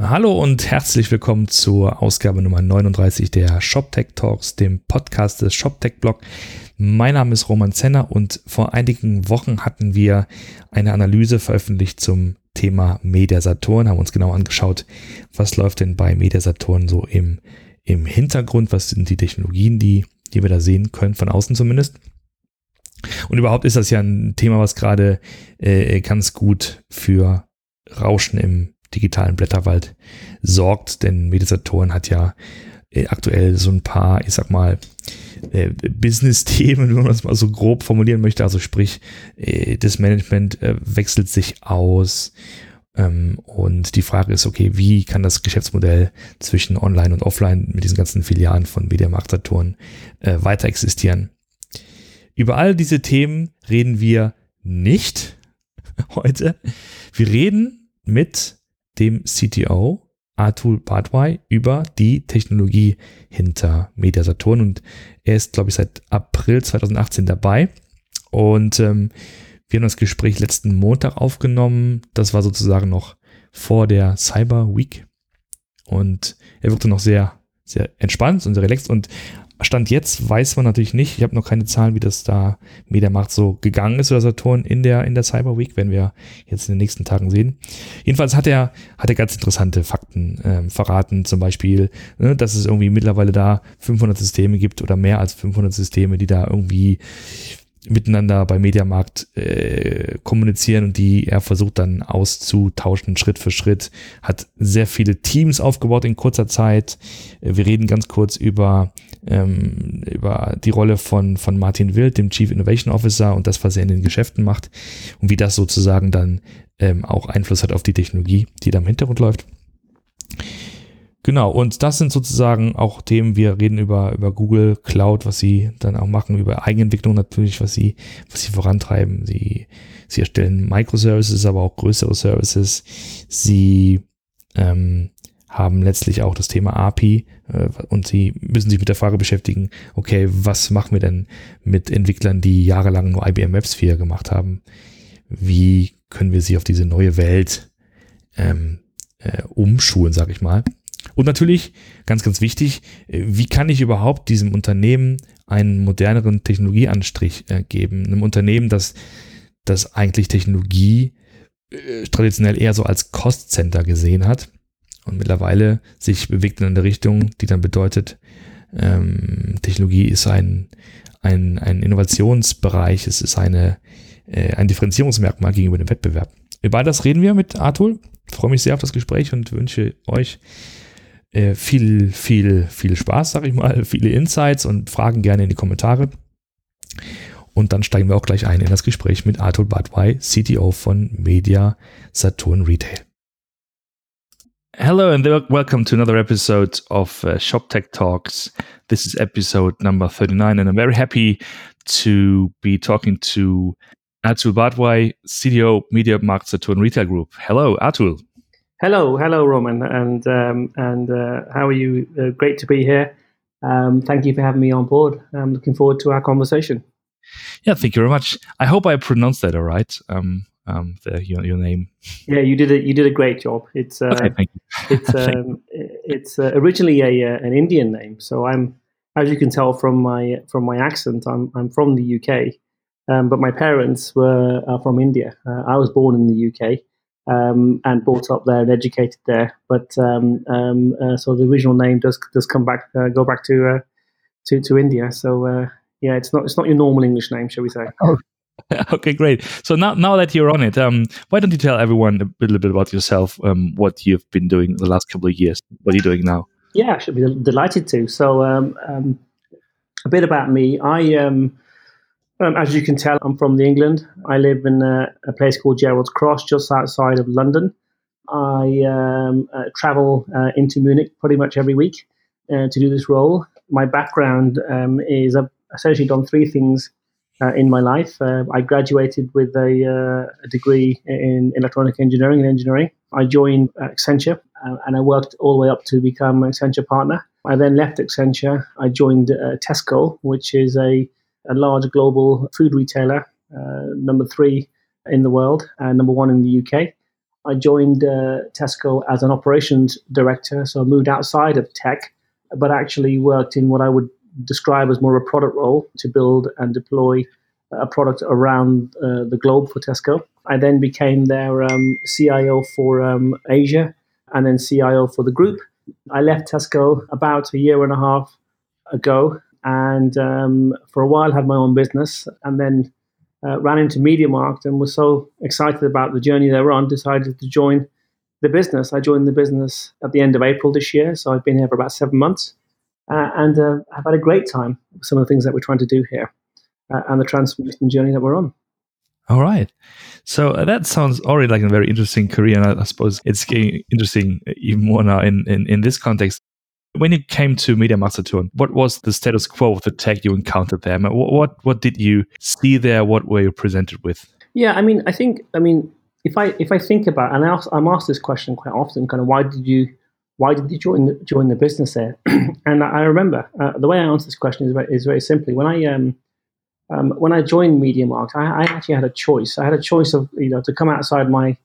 Hallo und herzlich willkommen zur Ausgabe Nummer 39 der ShopTech Talks, dem Podcast des ShopTech Blog. Mein Name ist Roman Zenner und vor einigen Wochen hatten wir eine Analyse veröffentlicht zum Thema Media Saturn, haben uns genau angeschaut, was läuft denn bei Media Saturn so im, im Hintergrund, was sind die Technologien, die, die wir da sehen können, von außen zumindest. Und überhaupt ist das ja ein Thema, was gerade äh, ganz gut für Rauschen im digitalen Blätterwald sorgt, denn Medisatorn hat ja äh, aktuell so ein paar, ich sag mal, äh, Business-Themen, wenn man das mal so grob formulieren möchte. Also sprich, äh, das Management wechselt sich aus. Ähm, und die Frage ist, okay, wie kann das Geschäftsmodell zwischen Online und Offline mit diesen ganzen Filialen von Mediamarkt Saturn äh, weiter existieren? Über all diese Themen reden wir nicht heute. Wir reden mit dem CTO Atul Badwai über die Technologie hinter Media Saturn. Und er ist, glaube ich, seit April 2018 dabei. Und ähm, wir haben das Gespräch letzten Montag aufgenommen. Das war sozusagen noch vor der Cyber Week. Und er wirkte noch sehr, sehr entspannt und sehr relaxed. Und Stand jetzt weiß man natürlich nicht. Ich habe noch keine Zahlen, wie das da Mediamarkt so gegangen ist oder Saturn in der, in der Cyber Week, werden wir jetzt in den nächsten Tagen sehen. Jedenfalls hat er, hat er ganz interessante Fakten ähm, verraten. Zum Beispiel, ne, dass es irgendwie mittlerweile da 500 Systeme gibt oder mehr als 500 Systeme, die da irgendwie miteinander bei Mediamarkt äh, kommunizieren und die er versucht dann auszutauschen Schritt für Schritt. Hat sehr viele Teams aufgebaut in kurzer Zeit. Äh, wir reden ganz kurz über ähm, über die Rolle von, von Martin Wild, dem Chief Innovation Officer und das, was er in den Geschäften macht und wie das sozusagen dann ähm, auch Einfluss hat auf die Technologie, die da im Hintergrund läuft. Genau, und das sind sozusagen auch Themen, wir reden über, über Google Cloud, was sie dann auch machen, über Eigenentwicklung natürlich, was sie, was sie vorantreiben. Sie, sie erstellen Microservices, aber auch größere Services. Sie ähm, haben letztlich auch das Thema API und sie müssen sich mit der Frage beschäftigen, okay, was machen wir denn mit Entwicklern, die jahrelang nur IBM WebSphere gemacht haben? Wie können wir sie auf diese neue Welt ähm, äh, umschulen, sag ich mal? Und natürlich, ganz, ganz wichtig, äh, wie kann ich überhaupt diesem Unternehmen einen moderneren Technologieanstrich äh, geben? Einem Unternehmen, das, das eigentlich Technologie äh, traditionell eher so als Cost-Center gesehen hat und mittlerweile sich bewegt in eine Richtung, die dann bedeutet, ähm, Technologie ist ein, ein, ein Innovationsbereich, es ist eine, äh, ein Differenzierungsmerkmal gegenüber dem Wettbewerb. Über das reden wir mit Arthur. Ich freue mich sehr auf das Gespräch und wünsche euch äh, viel, viel, viel Spaß, sag ich mal, viele Insights und Fragen gerne in die Kommentare. Und dann steigen wir auch gleich ein in das Gespräch mit Arthur Badwai, CTO von Media Saturn Retail. Hello and welcome to another episode of uh, Shop Tech Talks. This is episode number 39, and I'm very happy to be talking to Atul Bhardwaj, CTO MediaMarkt Saturn Retail Group. Hello, Atul. Hello, hello, Roman, and um, and uh, how are you? Uh, great to be here. Um, thank you for having me on board. I'm looking forward to our conversation. Yeah, thank you very much. I hope I pronounced that all right. Um, um, the, your, your name. Yeah, you did it. You did a great job. It's uh, okay, thank you. it's um, it's uh, originally a uh, an Indian name. So I'm, as you can tell from my from my accent, I'm I'm from the UK, um, but my parents were from India. Uh, I was born in the UK. Um, and brought up there and educated there, but um, um, uh, so the original name does does come back uh, go back to to to India. So yeah, it's not it's not your normal English name, shall we say? Oh, okay, great. So now, now that you're on it, um, why don't you tell everyone a little bit about yourself, um, what you've been doing the last couple of years? What are you doing now? Yeah, I should be delighted to. So, um, um a bit about me. I, um, um, as you can tell, I'm from the England. I live in a, a place called Gerrards Cross, just outside of London. I uh, travel uh, into Munich pretty much every week uh, to do this role. My background is I've essentially done three things uh, in my life. Uh, I graduated with a, uh, a, degree in electronic engineering and engineering. I joined Accenture uh, and I worked all the way up to become an Accenture partner. I then left Accenture. I joined uh, Tesco, which is a, a large global food retailer, uh, number three in the world and number one in the UK. I joined Tesco as an operations director, so I moved outside of tech, but actually worked in what I would describe as more of a product role to build and deploy a product around uh, the globe for Tesco. I then became their um, CIO for um, Asia and then CIO for the group. I left Tesco about a year and a half ago and um, for a while had my own business and then uh, ran into MediaMarkt and was so excited about the journey they were on, decided to join the business. I joined the business at the end of April this year, so I've been here for about seven months. Uh, and uh, I've had a great time with some of the things that we're trying to do here uh, and the transformation journey that we're on. All right. So uh, that sounds already like a very interesting career. And I, I suppose it's getting interesting even more now in, in, in this context. When you came to MediaMarkt Saturn, what was the status quo of the tech you encountered there? What, what, what did you see there? What were you presented with? Yeah, I mean, I think, I mean, if I if I think about, and I ask, I'm asked this question quite often, kind of, why did you why did you join the, join the business there? and I remember uh, the way I answer this question is very, is very simply when I um, um, when I joined MediaMarkt, I, I, actually had a choice. I had a choice of you know to come outside my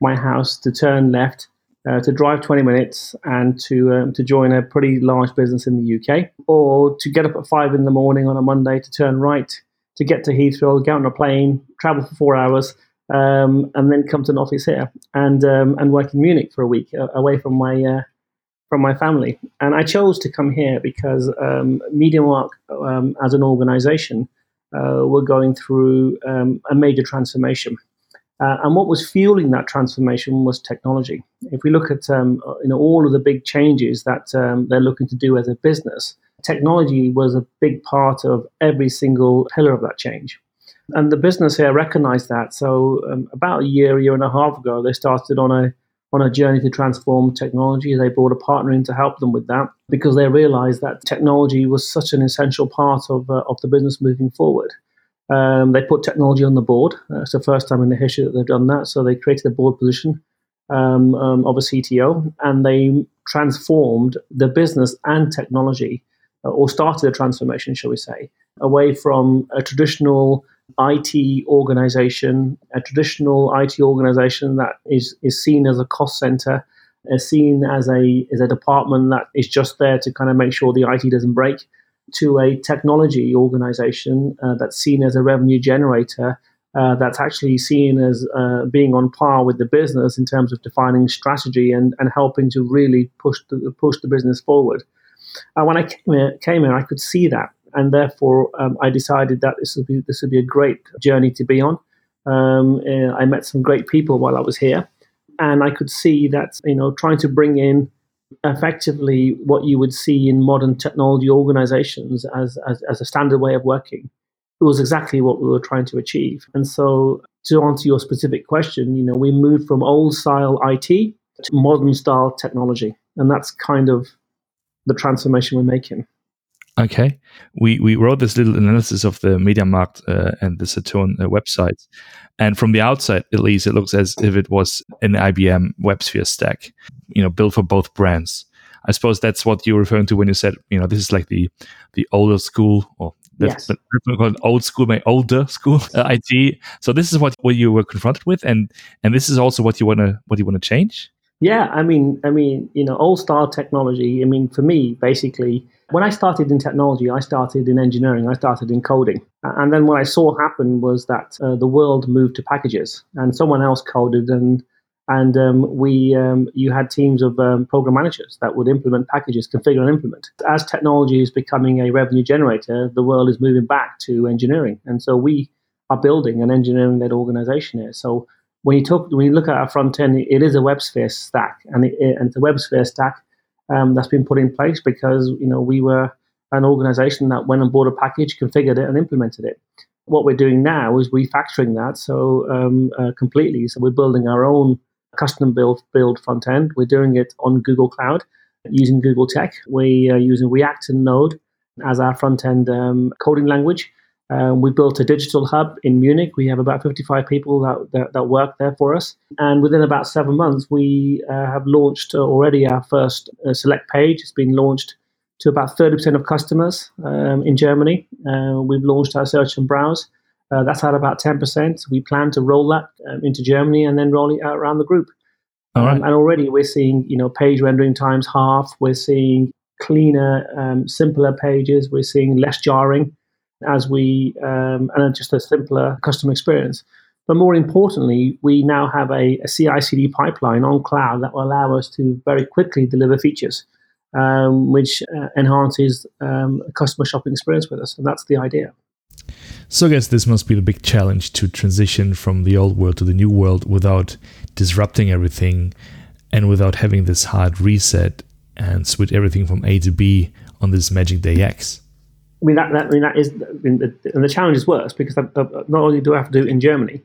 my house, to turn left, uh, to drive 20 minutes, and to um, to join a pretty large business in the UK, or to get up at five in the morning on a Monday to turn right, to get to Heathrow, get on a plane, travel for four hours, um, and then come to an office here and um, and work in Munich for a week uh, away from my uh, from my family. And I chose to come here because um, MediaMarkt um, as an organization uh, were going through um, a major transformation. Uh, and what was fueling that transformation was technology. If we look at um, you know, all of the big changes that um, they're looking to do as a business, technology was a big part of every single pillar of that change. And the business here recognized that. So, um, about a year, year and a half ago, they started on a on a journey to transform technology. They brought a partner in to help them with that because they realized that technology was such an essential part of, uh, of the business moving forward. Um, they put technology on the board. Uh, it's the first time in the history that they've done that. So they created a board position um, um, of a CTO and they transformed the business and technology, uh, or started a transformation, shall we say, away from a traditional IT organization, a traditional IT organization that is, is seen as a cost center, is seen as a, as a department that is just there to kind of make sure the IT doesn't break, to a technology organization uh, that's seen as a revenue generator. Uh, that's actually seen as uh, being on par with the business in terms of defining strategy and, and helping to really push the, push the business forward. Uh, when I came here, came here, I could see that and therefore um, I decided that this would be this would be a great journey to be on. Um, uh, I met some great people while I was here, and I could see that you know trying to bring in effectively what you would see in modern technology organizations as, as, as a standard way of working. It was exactly what we were trying to achieve. And so, to answer your specific question, you know, we moved from old style IT to modern style technology, and that's kind of the transformation we're making. Okay, we we wrote this little analysis of the MediaMarkt uh, and the Saturn uh, websites, and from the outside, at least, it looks as if it was an IBM WebSphere stack, you know, built for both brands. I suppose that's what you're referring to when you said, you know, this is like the the older school or that's yes. old school, my older school uh, IT. So this is what, what you were confronted with, and and this is also what you wanna what you wanna change. Yeah, I mean, I mean, you know, old style technology. I mean, for me, basically, when I started in technology, I started in engineering. I started in coding, and then what I saw happen was that uh, the world moved to packages, and someone else coded, and and um, we um, you had teams of um, program managers that would implement packages, configure and implement. As technology is becoming a revenue generator, the world is moving back to engineering, and so we are building an engineering-led organization here. So when you talk, when you look at our front end, it is a WebSphere stack, and, it, and it's a WebSphere stack um, that's been put in place because you know we were an organization that went and bought a package, configured it, and implemented it. What we're doing now is refactoring that so um, uh, completely. So we're building our own custom build build front end. We're doing it on Google Cloud using Google Tech. We are using React and Node as our front end um, coding language. Um, we built a digital hub in Munich. We have about 55 people that, that, that work there for us. And within about seven months, we uh, have launched already our first uh, select page. It's been launched to about 30% of customers um, in Germany. Uh, we've launched our search and browse. Uh, that's at about 10%. We plan to roll that um, into Germany and then roll it out around the group. Um, and already we're seeing, you know, page rendering times half. We're seeing cleaner, um, simpler pages. We're seeing less jarring as we, um, and just a simpler customer experience. But more importantly, we now have a, a CI CD pipeline on cloud that will allow us to very quickly deliver features, um, which uh, enhances um, customer shopping experience with us. And that's the idea. So I guess this must be the big challenge to transition from the old world to the new world without disrupting everything and without having this hard reset and switch everything from A to B on this Magic Day X. I mean that, that I mean that is the, and the challenge is worse because not only do I have to do it in Germany,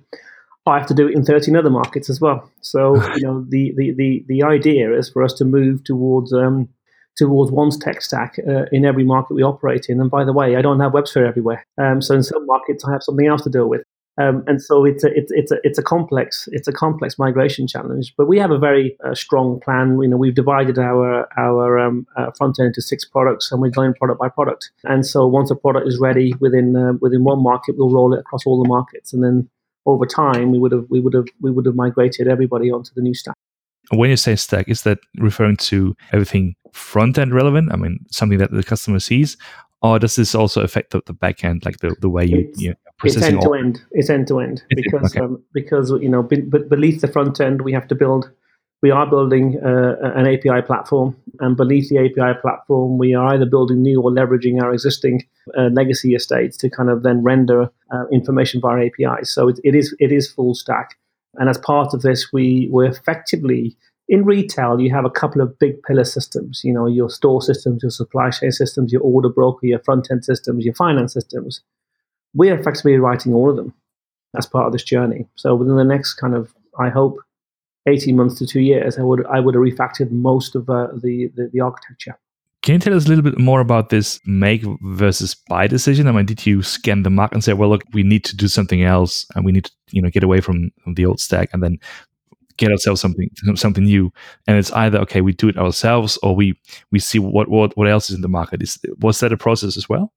I have to do it in 13 other markets as well. So you know the, the, the, the idea is for us to move towards um, towards one's tech stack uh, in every market we operate in. And by the way, I don't have WebSphere everywhere. Um, so in some markets, I have something else to deal with. Um, and so it's a, it's, it's, a, it's a complex it's a complex migration challenge. But we have a very uh, strong plan. You know, we've divided our our um, uh, front end into six products, and we're going product by product. And so once a product is ready within uh, within one market, we'll roll it across all the markets, and then over time we would have we would have we would have migrated everybody onto the new stack. When you say stack, is that referring to everything front end relevant? I mean, something that the customer sees, or does this also affect the, the back end, like the, the way you, you know, it's end to end. It's end to end because okay. um, because you know be, beneath the front end we have to build. We are building uh, an API platform, and beneath the API platform, we are either building new or leveraging our existing uh, legacy estates to kind of then render uh, information via APIs. So it, it is it is full stack, and as part of this, we were effectively in retail, you have a couple of big pillar systems, you know, your store systems, your supply chain systems, your order broker, your front end systems, your finance systems. We're effectively writing all of them as part of this journey. So within the next kind of, I hope, 18 months to two years, I would I would have refactored most of uh, the, the, the architecture. Can you tell us a little bit more about this make versus buy decision? I mean, did you scan the market and say, well, look, we need to do something else and we need to, you know, get away from, from the old stack and then get ourselves something something new and it's either okay we do it ourselves or we we see what what, what else is in the market is was that a process as well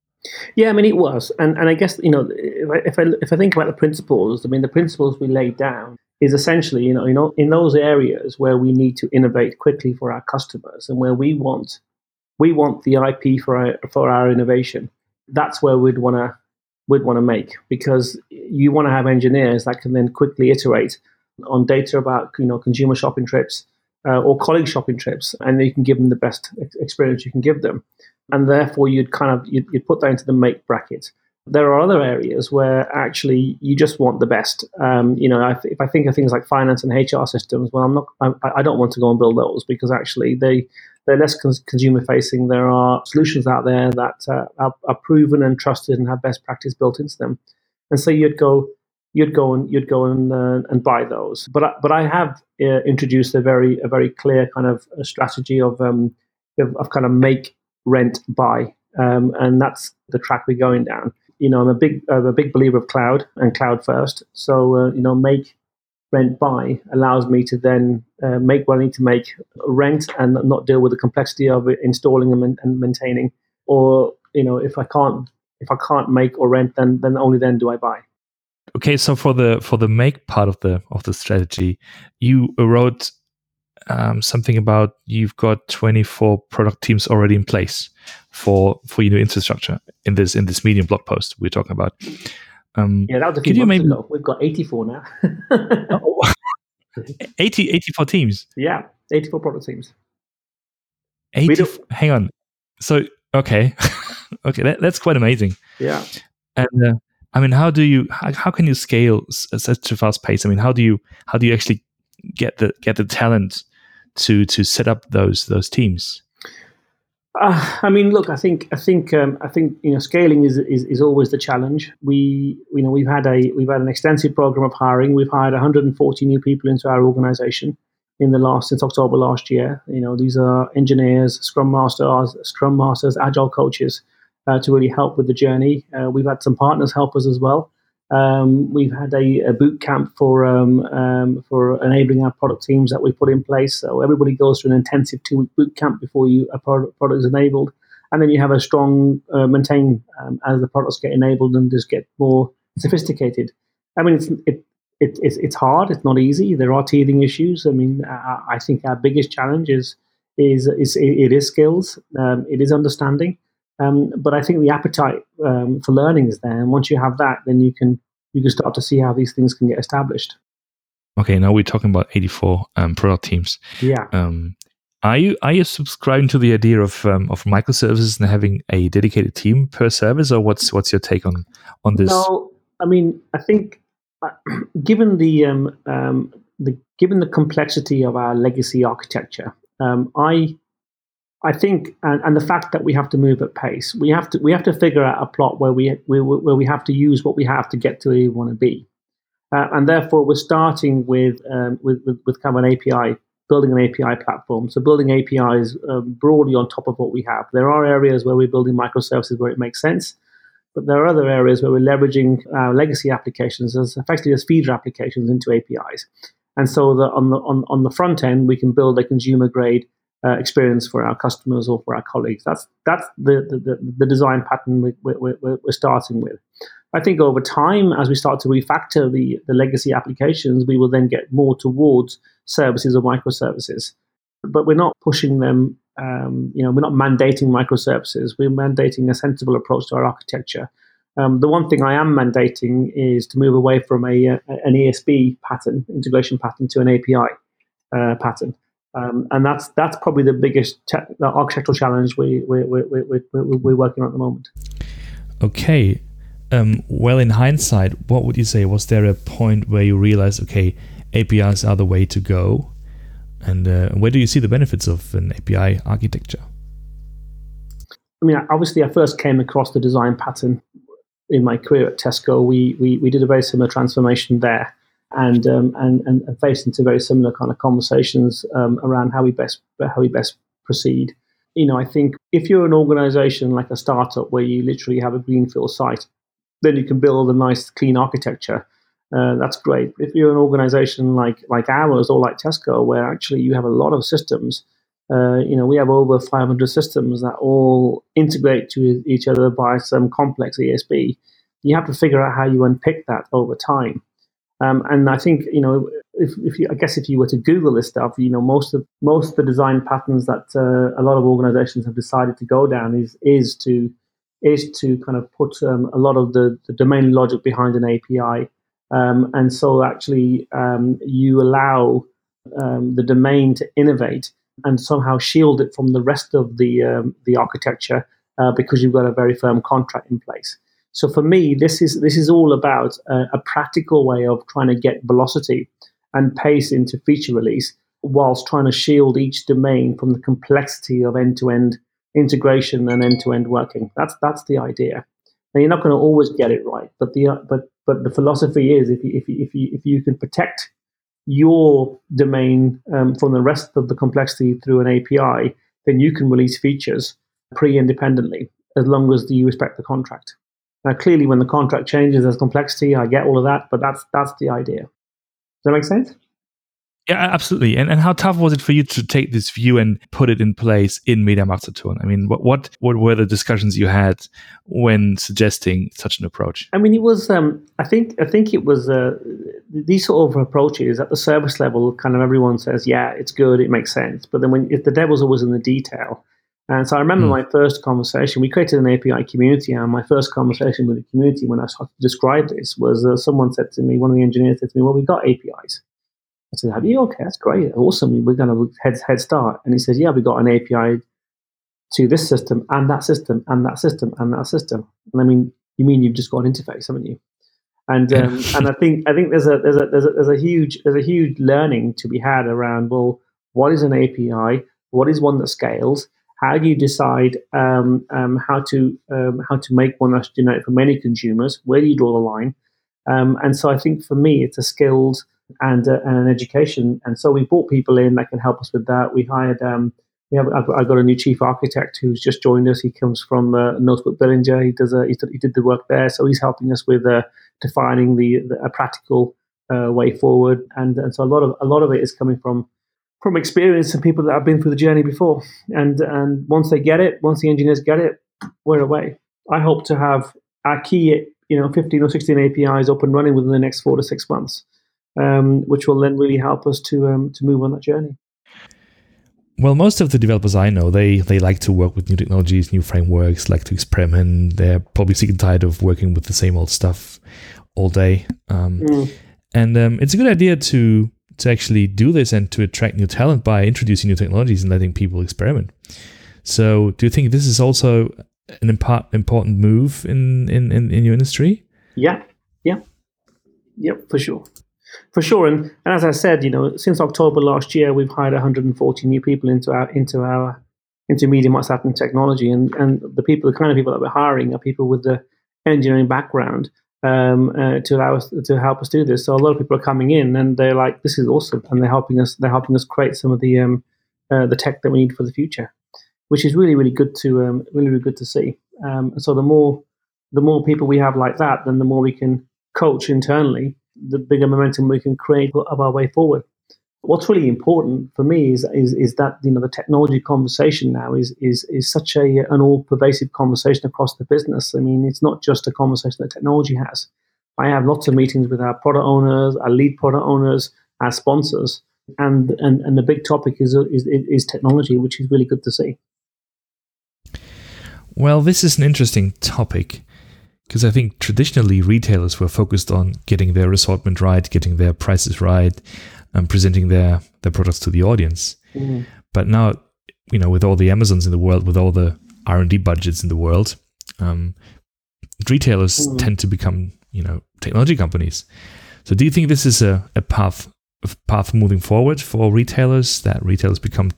yeah, I mean it was, and and I guess you know if I, if I if I think about the principles, I mean the principles we laid down is essentially you know you know in those areas where we need to innovate quickly for our customers and where we want we want the IP for our for our innovation. That's where we'd want to would want to make because you want to have engineers that can then quickly iterate on data about you know consumer shopping trips uh, or colleague shopping trips, and you can give them the best experience you can give them. And therefore, you'd kind of you'd, you'd put that into the make bracket. There are other areas where actually you just want the best. Um, you know, if I think of things like finance and HR systems, well, I'm not. I, I don't want to go and build those because actually they they're less cons- consumer facing. There are solutions out there that uh, are, are proven and trusted and have best practice built into them. And so you'd go, you'd go and you'd go and uh, and buy those. But I, but I have uh, introduced a very a very clear kind of strategy of um of, of kind of make rent buy, um, and that's the track we're going down. You know, I'm a big I'm a big believer of cloud and cloud first. So uh, you know, make rent buy allows me to then uh, make what I need to make rent and not deal with the complexity of installing and, and maintaining. Or you know, if I can't if I can't make or rent, then then only then do I buy. Okay, so for the for the make part of the of the strategy, you wrote um, something about you've got 24 product teams already in place for for your new infrastructure in this in this medium blog post we're talking about. Um, yeah, that was a few months maybe... ago. We've got 84 now. oh, 80, 84 teams. Yeah, 84 product teams. 80, hang on. So okay, okay, that, that's quite amazing. Yeah, and uh, I mean, how do you how, how can you scale at such a fast pace? I mean, how do you how do you actually get the get the talent to to set up those those teams? Uh, I mean, look, I think I think um, I think you know scaling is, is is always the challenge. We you know we've had a we've had an extensive program of hiring. We've hired 140 new people into our organization in the last since October last year. You know, these are engineers, scrum masters, scrum masters, agile coaches uh, to really help with the journey. Uh, we've had some partners help us as well. Um, we've had a, a boot camp for um, um, for enabling our product teams that we put in place. So everybody goes through an intensive two week boot camp before you a product, product is enabled, and then you have a strong uh, maintain um, as the products get enabled and just get more sophisticated. I mean, it's, it, it, it's, it's hard. It's not easy. There are teething issues. I mean, I, I think our biggest challenge is is, is it is skills. Um, it is understanding. Um, but I think the appetite um, for learning is there, and once you have that, then you can you can start to see how these things can get established. Okay, now we're talking about 84 um, product teams. Yeah. Um, are you are you subscribing to the idea of um, of microservices and having a dedicated team per service, or what's what's your take on on this? No, I mean I think uh, given the um, um, the given the complexity of our legacy architecture, um, I I think, and, and, the fact that we have to move at pace, we have to we have to figure out a plot where we, we where we have to use what we have to get to where we want to be, uh, and therefore we're starting with, um, with, with with kind of an API, building an API platform. So building APIs um, broadly on top of what we have. There are areas where we're building microservices where it makes sense, but there are other areas where we're leveraging our legacy applications as effectively as feeder applications into APIs. And so the, on the on, on the front end, we can build a consumer grade uh, experience for our customers or for our colleagues. That's that's the the, the design pattern we, we, we're starting with. I think over time, as we start to refactor the, the legacy applications, we will then get more towards services or microservices. But we're not pushing them, um, you know, we're not mandating microservices. We're mandating a sensible approach to our architecture. Um, the one thing I am mandating is to move away from a, a an ESB pattern, integration pattern, to an API uh, pattern. Um, and that's that's probably the biggest te- the architectural challenge we, we, we, we, we, we're working on at the moment. Okay. Um, well, in hindsight, what would you say? Was there a point where you realized, okay, APIs are the way to go? And uh, where do you see the benefits of an API architecture? I mean, obviously, I first came across the design pattern in my career at Tesco. We, we, we did a very similar transformation there and um, and, and faced into very similar kind of conversations um, around how we best how we best proceed. You know, I think if you're an organization like a startup where you literally have a greenfield site, then you can build a nice clean architecture. Uh, that's great. If you're an organization like like ours or like Tesco, where actually you have a lot of systems, uh, you know, we have over 500 systems that all integrate to each other by some complex ESB. You have to figure out how you unpick that over time. Um, and I think you know, if, if you, I guess if you were to Google this stuff, you know, most of most of the design patterns that uh, a lot of organizations have decided to go down is is to is to kind of put um, a lot of the, the, domain logic behind an API, um, and so actually um, you allow um, the domain to innovate and somehow shield it from the rest of the um, the architecture uh, because you've got a very firm contract in place. So for me, this is this is all about a, a practical way of trying to get velocity and pace into feature release, whilst trying to shield each domain from the complexity of end-to-end integration and end-to-end working. That's that's the idea. Now you're not going to always get it right, but the but but the philosophy is if you, if you, if you, if you can protect your domain um, from the rest of the complexity through an API, then you can release features pre-independently as long as you respect the contract. Now, clearly, when the contract changes, there's complexity. I get all of that, but that's that's the idea. Does that make sense? Yeah, absolutely. And and how tough was it for you to take this view and put it in place in Media MediaMarktSaturn? I mean, what what what were the discussions you had when suggesting such an approach? I mean, it was. Um, I think I think it was uh, these sort of approaches at the service level. Kind of everyone says, yeah, it's good, it makes sense. But then when if the devil's always in the detail, and so I remember mm. my first conversation. We created an API community, and my first conversation with the community when I started to describe this was uh, someone said to me, one of the engineers said to me, "Well, we've got APIs." I said, "Have you? Okay, that's great, awesome. We're going to head head start." And he says, "Yeah, we got an API to this system and that system and that system and that system." And I mean, you mean you've just got an interface, haven't you? And um, and I think I think there's a there's a there's a there's a huge there's a huge learning to be had around well, what is an API? What is one that scales? How do you decide um, um, how to um, how to make one that's generic for many consumers? Where do you draw the line? Um, and so I think for me, it's a skills and, uh, and an education. And so we brought people in that can help us with that. We hired. Um, we have, I've, got, a new chief architect who's just joined us. He comes from uh, Northbrook Billinger. He does a, he, he, did the work there, so he's helping us with uh, defining the, the, a practical uh, way forward. And, and so a lot of a lot of it is coming from from experience and people that have been through the journey before. And and once they get it, once the engineers get it, we're away. I hope to have our key, you know, 15 or 16 APIs up and running within the next four to six months. um, which will then really help us to um, to move on that journey. Well, most of the developers I know, they they like to work with new technologies, new frameworks, like to experiment. They're probably sick and tired of working with the same old stuff all day. Um, mm. And um, it's a good idea to to actually do this and to attract new talent by introducing new technologies and letting people experiment. So, do you think this is also an impo- important move in, in, in, in your industry? Yeah, yeah, yeah, for sure. For sure, and, and as I said, you know, since October last year, we've hired 140 new people into our into our into MediaMarkt Saturn technology, and and the people, the kind of people that we're hiring, are people with the engineering background um, uh, to allow us to help us do this. So a lot of people are coming in, and they're like, "This is awesome," and they're helping us. They're helping us create some of the um, uh, the tech that we need for the future, which is really really good to um, really really good to see. Um, so the more the more people we have like that, then the more we can coach internally the bigger momentum we can create of our way forward. What's really important for me is, is, is that you know the technology conversation now is is is such a an all pervasive conversation across the business. I mean, it's not just a conversation that technology has. I have lots of meetings with our product owners, our lead product owners, our sponsors, and and, and the big topic is, is is technology, which is really good to see. Well, this is an interesting topic because I think traditionally retailers were focused on getting their assortment right, getting their prices right, and presenting their their products to the audience. Mm-hmm. But now, you know, with all the Amazons in the world, with all the R and D budgets in the world, um, retailers mm-hmm. tend to become you know technology companies. So, do you think this is a, a path a path moving forward for retailers that retailers become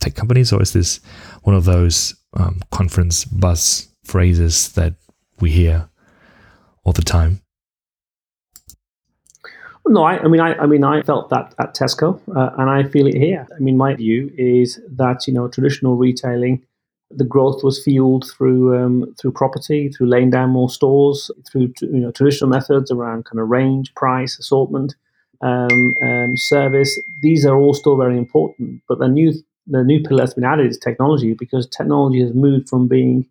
tech companies, or is this one of those um, conference buzz phrases that we hear all the time? No, I, I, mean, I, I mean, I felt that at Tesco, uh, and I feel it here. I mean, my view is that you know, traditional retailing, the growth was fueled through um, through property, through laying down more stores, through you know traditional methods around kind of range, price, assortment, um, um, service. These are all still very important, but the new the new pillar that's been added is technology because technology has moved from being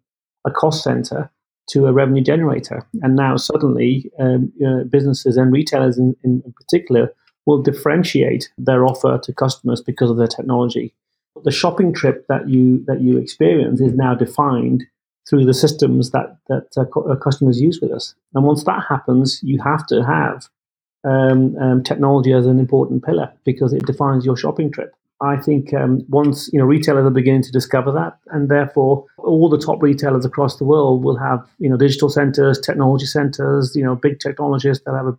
a cost center to a revenue generator. And now suddenly, um, uh, businesses and retailers in, in, particular will differentiate their offer to customers because of their technology. The shopping trip that you that you experience is now defined through the systems that that uh, co- uh, customers use with us. And once that happens, you have to have um, um, technology as an important pillar because it defines your shopping trip. I think um, once you know retailers are beginning to discover that, and therefore all the top retailers across the world will have you know digital centers, technology centers, you know big technologists. They'll have a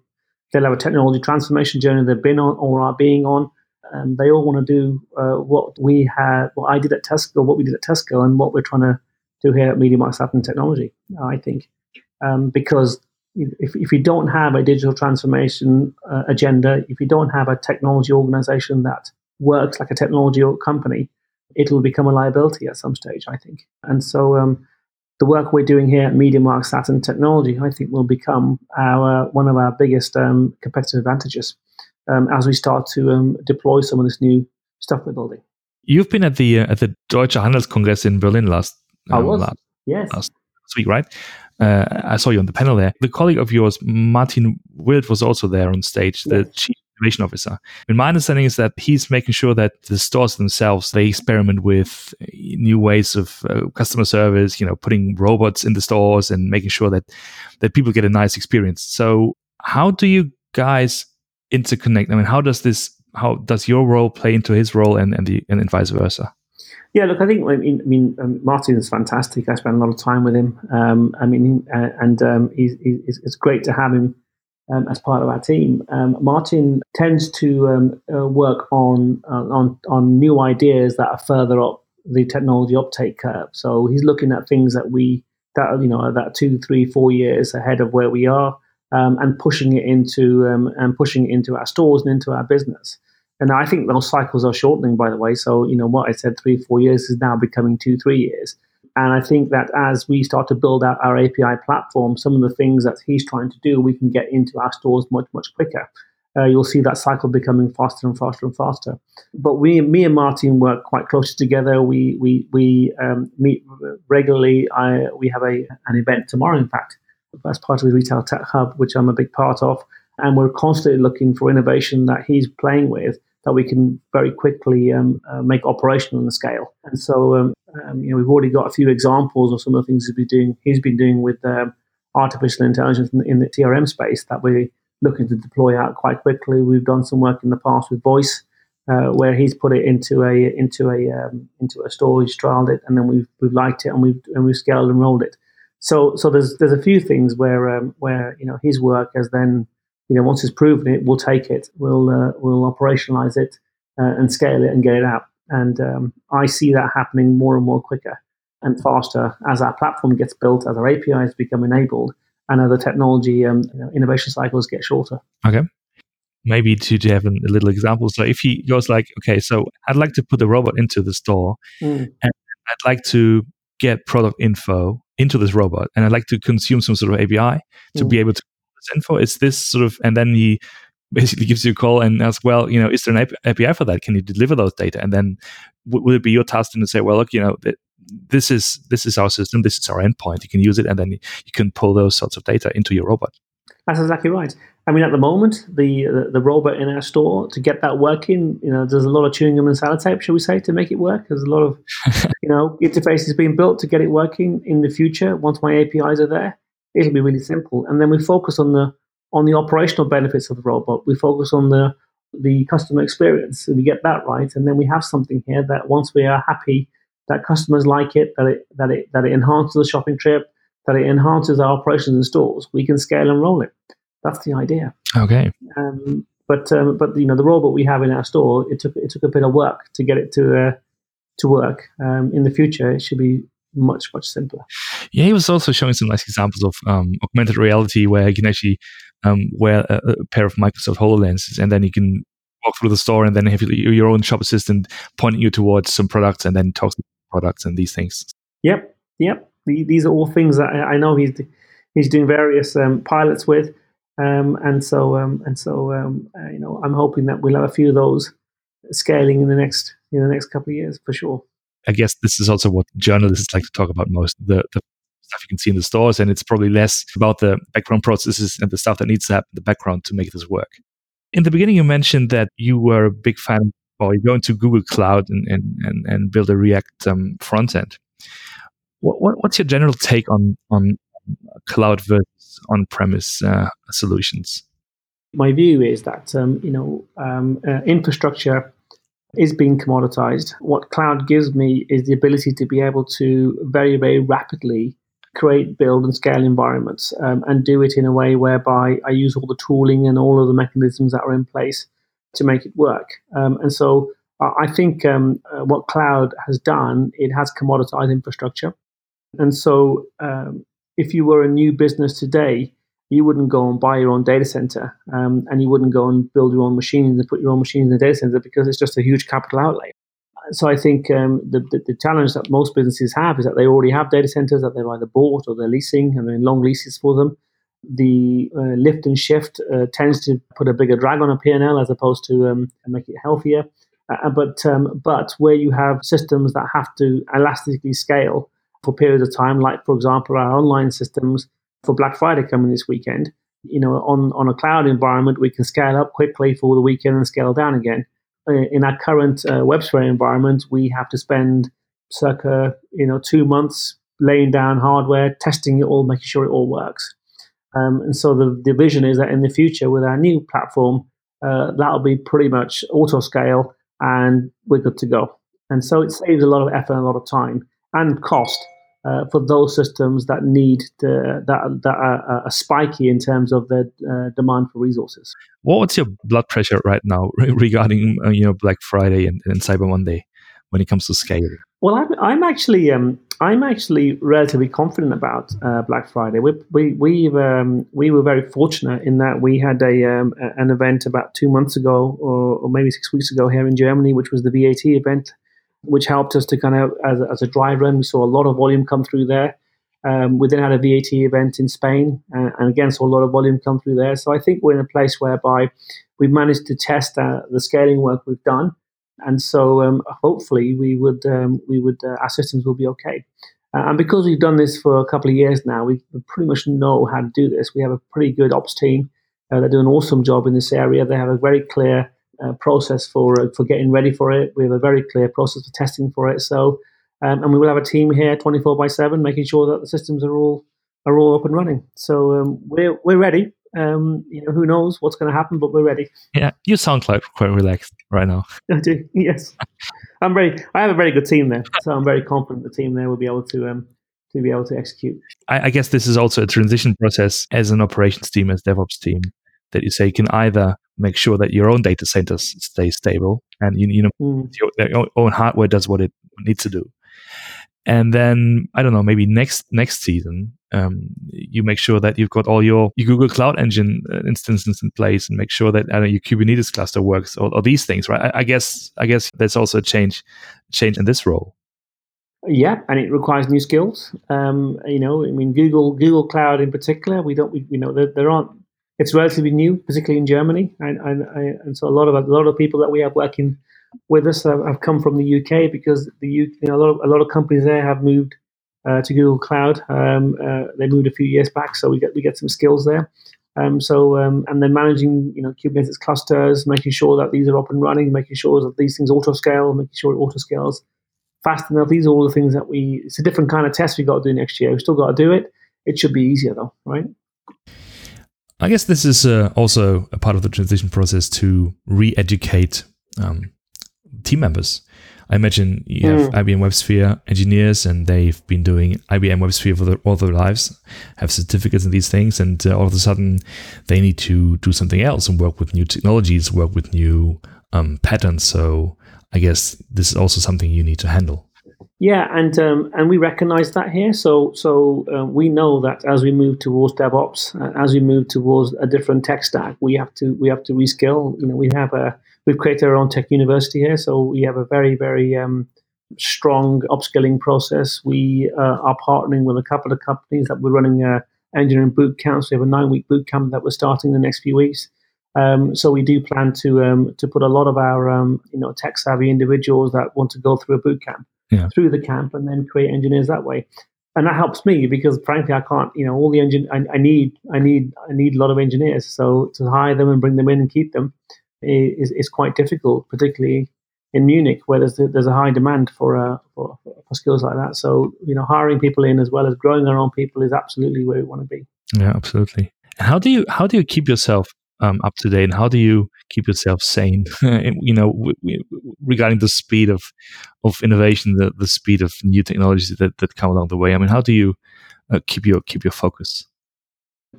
they'll have a technology transformation journey they've been on or are being on. And they all want to do uh, what we had, what I did at Tesco, what we did at Tesco, and what we're trying to do here at MediaMarkt Saturn Technology. I think um, because if, if you don't have a digital transformation uh, agenda, if you don't have a technology organization that works like a technology company, it'll become a liability at some stage, I think. And so um, the work we're doing here at MediaMarkt Saturn Technology, I think, will become our one of our biggest um, competitive advantages um, as we start to um, deploy some of this new stuff we're building. You've been at the uh, at the Deutsche Handelskongress in Berlin last, uh, I was. Last, yes. last week, right? Uh, I saw you on the panel there. The colleague of yours, Martin Wild, was also there on stage, yes. the chief innovation officer. And my understanding is that he's making sure that the stores themselves they experiment with new ways of uh, customer service. You know, putting robots in the stores and making sure that that people get a nice experience. So, how do you guys interconnect? I mean, how does this? How does your role play into his role, and and the and vice versa? Yeah, look, I think I mean, I mean um, Martin is fantastic. I spent a lot of time with him. Um, I mean, uh, and um, he's, he's, it's great to have him um, as part of our team. Um, Martin tends to um, uh, work on, uh, on on new ideas that are further up the technology uptake curve. So he's looking at things that we that you know that two, three, four years ahead of where we are, um, and pushing it into um, and pushing it into our stores and into our business. And I think those cycles are shortening, by the way. So you know what I said, three, four years is now becoming two, three years. And I think that as we start to build out our API platform, some of the things that he's trying to do, we can get into our stores much, much quicker. Uh, you'll see that cycle becoming faster and faster and faster. But we, me and Martin work quite closely together. We we we um, meet regularly. I we have a an event tomorrow, in fact, as part of the Retail Tech Hub, which I'm a big part of. and we're constantly looking for innovation that he's playing with that we can very quickly um, uh, make operational on the scale. And so, um, um, you know, we've already got a few examples of some of the things he's been doing. He's been doing with um, artificial intelligence in, in, the CRM space that we're looking to deploy out quite quickly. We've done some work in the past with voice. Uh, where he's put it into a into a um, into a storage, trialed it, and then we've we've liked it and we've and we've scaled and rolled it. So so there's there's a few things where um, where you know his work has then you know once it's proven it, we'll take it, we'll uh, we'll operationalize it uh, and scale it and get it out. And um, I see that happening more and more quicker and faster as our platform gets built, as our APIs become enabled, and as the technology um, you know, innovation cycles get shorter. Okay. Maybe to, to have a little example. So if he goes like, okay, so I'd like to put the robot into the store, mm. and I'd like to get product info into this robot and I'd like to consume some sort of API to mm. be able to this info. It's this sort of, and then he basically gives you a call and asks, well, you know, is there an API for that? Can you deliver those data? And then w- will it be your task to say, well, look, you know, this is this is our system, this is our endpoint. You can use it, and then you can pull those sorts of data into your robot. That's exactly right. I mean, at the moment, the, the, the robot in our store to get that working, you know, there's a lot of chewing gum and sellotape, shall we say, to make it work. There's a lot of, you know, interfaces being built to get it working in the future. Once my APIs are there, it'll be really simple. And then we focus on the on the operational benefits of the robot. We focus on the the customer experience, and we get that right. And then we have something here that once we are happy that customers like it, that it that it that it enhances the shopping trip, that it enhances our operations in stores, we can scale and roll it. That's the idea. Okay. Um, but um, but you know the robot we have in our store, it took it took a bit of work to get it to uh, to work. Um, in the future, it should be much much simpler. Yeah, he was also showing some nice examples of um, augmented reality where you can actually um, wear a, a, pair of Microsoft Hololenses, and then you can walk through the store, and then have your own shop assistant pointing you towards some products, and then talk to products and these things. Yep, yep. These are all things that I know he's he's doing various um, pilots with, um, and so um, and so um, uh, you know I'm hoping that we'll have a few of those scaling in the next in the next couple of years for sure. I guess this is also what journalists like to talk about most the, the stuff you can see in the stores, and it's probably less about the background processes and the stuff that needs to happen in the background to make this work. In the beginning, you mentioned that you were a big fan, or you go into Google Cloud and and and, and build a React um, front end. What, what, what's your general take on on cloud versus on premise uh, solutions? My view is that um, you know um, uh, infrastructure is being commoditized. What cloud gives me is the ability to be able to very, very rapidly create, build, and scale environments um, and do it in a way whereby I use all the tooling and all of the mechanisms that are in place to make it work. Um, and so I think um, uh, what cloud has done, it has commoditized infrastructure. And so um, if you were a new business today, you wouldn't go and buy your own data center um, and you wouldn't go and build your own machines and put your own machines in the data center because it's just a huge capital outlay. So I think um, the, the, the, challenge that most businesses have is that they already have data centers that they've either bought or they're leasing and they're in long leases for them. The uh, lift and shift uh, tends to put a bigger drag on a P&L as opposed to um, make it healthier. Uh, but um, but where you have systems that have to elastically scale for periods of time, like for example our online systems, for Black Friday coming this weekend. You know, on, on a cloud environment, we can scale up quickly for the weekend and scale down again. Uh, in our current uh, WebSphere environment, we have to spend circa you know two months laying down hardware, testing it all, making sure it all works. Um, and so the, the vision is that in the future, with our new platform, uh, that'll be pretty much auto scale, and we're good to go. And so it saves a lot of effort and a lot of time and cost uh, for those systems that need to, that that are, are, spiky in terms of their uh, demand for resources. What's your blood pressure right now regarding uh, you know Black Friday and, and, Cyber Monday when it comes to scale? Well, I'm, I'm actually um, I'm actually relatively confident about uh, Black Friday. We we we um, we were very fortunate in that we had a um, an event about two months ago or, or maybe six weeks ago here in Germany, which was the VAT event which helped us to kind of, as, as a dry run, we saw a lot of volume come through there. Um, we then had a VAT event in Spain, uh, and again saw a lot of volume come through there. So I think we're in a place whereby we've managed to test uh, the scaling work we've done, and so um, hopefully we would um, we would uh, our systems will be okay. Uh, and because we've done this for a couple of years now, we pretty much know how to do this. We have a pretty good ops team Uh, they do an awesome job in this area. They have a very clear uh, process for uh, for getting ready for it. We have a very clear process for testing for it. So, um, and we will have a team here, twenty four by seven, making sure that the systems are all are all up and running. So um, we're we're ready. Um, you know, who knows what's going to happen, but we're ready. Yeah, you sound like quite relaxed right now. I do. Yes, I'm very. I have a very good team there, so I'm very confident the team there will be able to um, to be able to execute. I, I guess this is also a transition process as an operations team, as DevOps team, that you say you can either make sure that your own data centers stay stable and you, you know mm. your, your own hardware does what it needs to do and then I don't know, maybe next next season, um, you make sure that you've got all your, your Google Cloud Engine uh, instances in place, and make sure that know, your Kubernetes cluster works, or, or these things, right? I, I, guess I guess there's also a change change in this role. Yeah, and it requires new skills. Um, you know, I mean, Google Google Cloud in particular, we don't, we, you know, there, there aren't. It's relatively new, particularly in Germany, and, and, and so a lot of a lot of people that we have working with us have come from the UK because the you know, a lot of a lot of companies there have moved uh, to Google Cloud. Um, uh, they moved a few years back, so we get we get some skills there. Um, so um, and then managing you know Kubernetes clusters, making sure that these are up and running, making sure that these things auto scale, making sure it auto scales fast enough. These are all the things that we. It's a different kind of test we've got to do next year. We've still got to do it. It should be easier though, right? I guess this is uh, also a part of the transition process to re-educate um, team members. I imagine you have mm. IBM WebSphere engineers, and they've been doing IBM WebSphere for all their lives, have certificates in these things, and uh, all of a sudden they need to do something else and work with new technologies, work with new um, patterns. So I guess this is also something you need to handle. Yeah, and um, and we recognize that here. So so uh, we know that as we move towards DevOps, uh, as we move towards a different tech stack, we have to we have to reskill. You know, we have a we've created our own tech university here, so we have a very very um, strong upskilling process. We uh, are partnering with a couple of companies that we're running a engineering boot camp. So we have a nine week boot camp that we're starting in the next few weeks. Um, so we do plan to um, to put a lot of our um, you know tech savvy individuals that want to go through a boot camp yeah. through the camp and then create engineers that way. And that helps me because frankly I can't you know all the engine I, I need I need I need a lot of engineers. So to hire them and bring them in and keep them is, is quite difficult, particularly in Munich, where there's there's a high demand for, uh, for for skills like that. So you know, hiring people in as well as growing our own people is absolutely where we want to be. Yeah, absolutely. How do you how do you keep yourself um, up to date, and how do you keep yourself sane? you know, w- w- regarding the speed of of innovation, the, the speed of new technologies that, that come along the way. I mean, how do you uh, keep your keep your focus?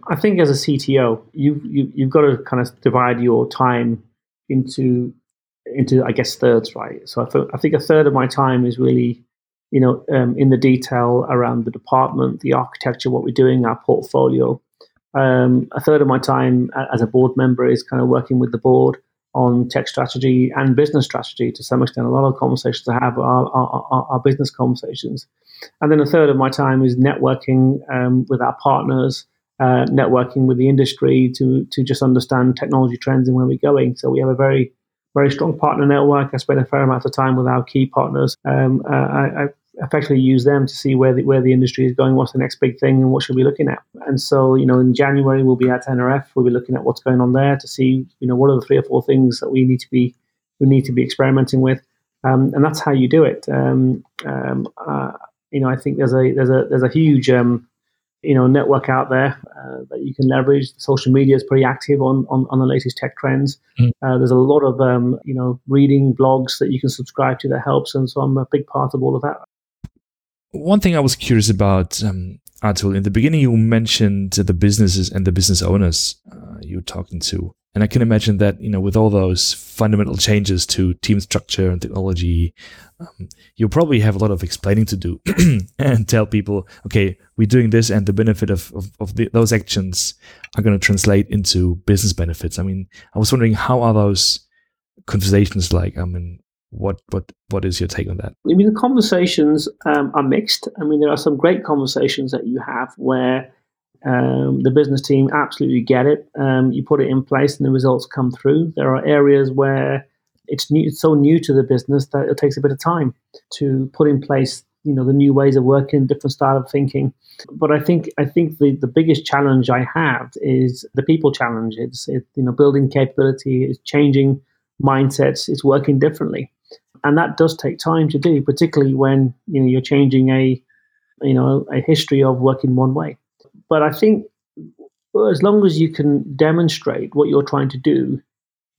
I think as a CTO, you, you you've got to kind of divide your time into into I guess thirds, right? So I, th- I think a third of my time is really, you know, um, in the detail around the department, the architecture, what we're doing, our portfolio. Um, a third of my time as a board member is kind of working with the board on tech strategy and business strategy to some extent. A lot of conversations I have are, are, are, business conversations. And then a third of my time is networking um, with our partners, uh, networking with the industry to to just understand technology trends and where we're going. So we have a very very strong partner network. I spend a fair amount of time with our key partners. Um, I, I, effectively use them to see where the, where the industry is going, what's the next big thing, and what should we be looking at. And so, you know, in January we'll be at NRF. We'll be looking at what's going on there to see, you know, what are the three or four things that we need to be we need to be experimenting with. Um, and that's how you do it. Um, um uh, you know, I think there's a there's a there's a huge um, you know network out there uh, that you can leverage. Social media is pretty active on on, on the latest tech trends. Mm. Uh, there's a lot of um, you know reading blogs that you can subscribe to that helps, and so I'm a big part of all of that. One thing I was curious about, um, Atul, in the beginning you mentioned the businesses and the business owners uh, you were talking to. And I can imagine that, you know, with all those fundamental changes to team structure and technology, um, you'll probably have a lot of explaining to do and tell people, okay, we're doing this and the benefit of, of, of the, those actions are going to translate into business benefits. I mean, I was wondering, how are those conversations like? I mean, what what what is your take on that? I mean, the conversations um, are mixed. I mean, there are some great conversations that you have where um, the business team absolutely get it. Um, you put it in place, and the results come through. There are areas where it's new, it's so new to the business that it takes a bit of time to put in place you know the new ways of working, different style of thinking. But I think I think the, the biggest challenge I have is the people challenge. It's it, you know building capability, it's changing mindsets, it's working differently, and that does take time to do, particularly when you know you're changing a you know a history of working one way. But I think as long as you can demonstrate what you're trying to do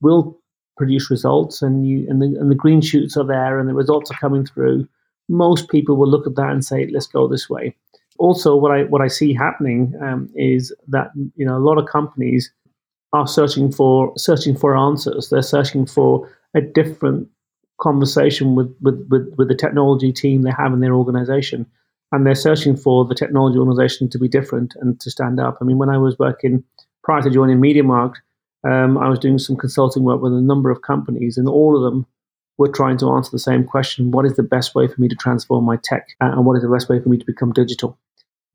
will produce results and you and the and the green shoots are there and the results are coming through. Most people will look at that and say let's go this way. Also what i what i see happening um, is that you know a lot of companies are searching for searching for answers. They're searching for a different conversation with with with, with the technology team they have in their organization and they're searching for the technology organization to be different and to stand up. I mean, when I was working prior to joining MediaMarkt, um, I was doing some consulting work with a number of companies, and all of them were trying to answer the same question: What is the best way for me to transform my tech, and what is the best way for me to become digital?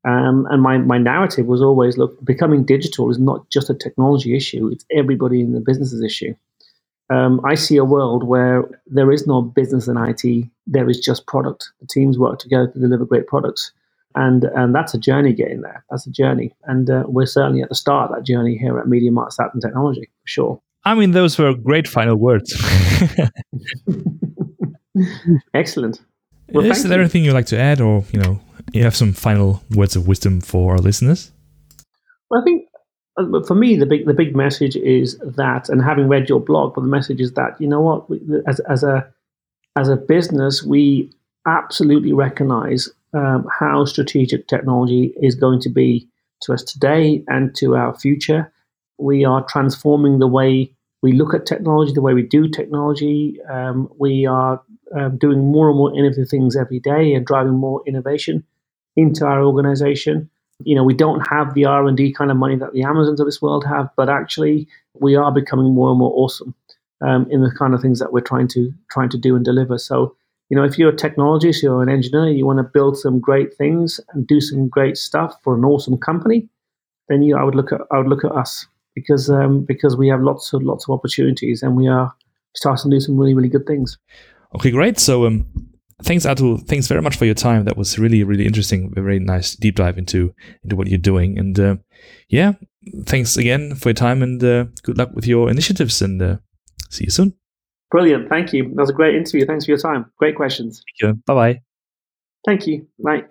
Um, and my, my narrative was always look, becoming digital is not just a technology issue, it's everybody in the business's issue. Um, I see a world where there is no business in IT, there is just product. The teams work together to deliver great products. And, and that's a journey getting there. That's a journey. And uh, we're certainly at the start of that journey here at Media MediaMarkt Saturn Technology, for sure. I mean, those were great final words. Excellent. Well, is there you. anything you'd like to add, or you know, you have some final words of wisdom for our listeners? Well, I think for me, the big the big message is that, and having read your blog, but the message is that you know what, as as a as a business, we absolutely recognize um, how strategic technology is going to be to us today and to our future. We are transforming the way we look at technology, the way we do technology. Um, we are um, doing more and more innovative things every day and driving more innovation into our organization you know we don't have the r&d kind of money that the amazons of this world have but actually we are becoming more and more awesome um, in the kind of things that we're trying to trying to do and deliver. So you know if you're a technologist you're an engineer you want to build some great things and do some great stuff for an awesome company then you i would look at i would look at us because um, because we have lots of lots of opportunities and we are starting to do some really really good things. Okay great. So um thanks Atul. Thanks very much for your time. That was really really interesting. A very nice deep dive into into what you're doing. And uh, yeah, thanks again for your time and uh, good luck with your initiatives. And uh, see you soon. Brilliant. Thank you. That was a great interview. Thanks for your time. Great questions. Thank you. Bye bye. Thank you. Bye.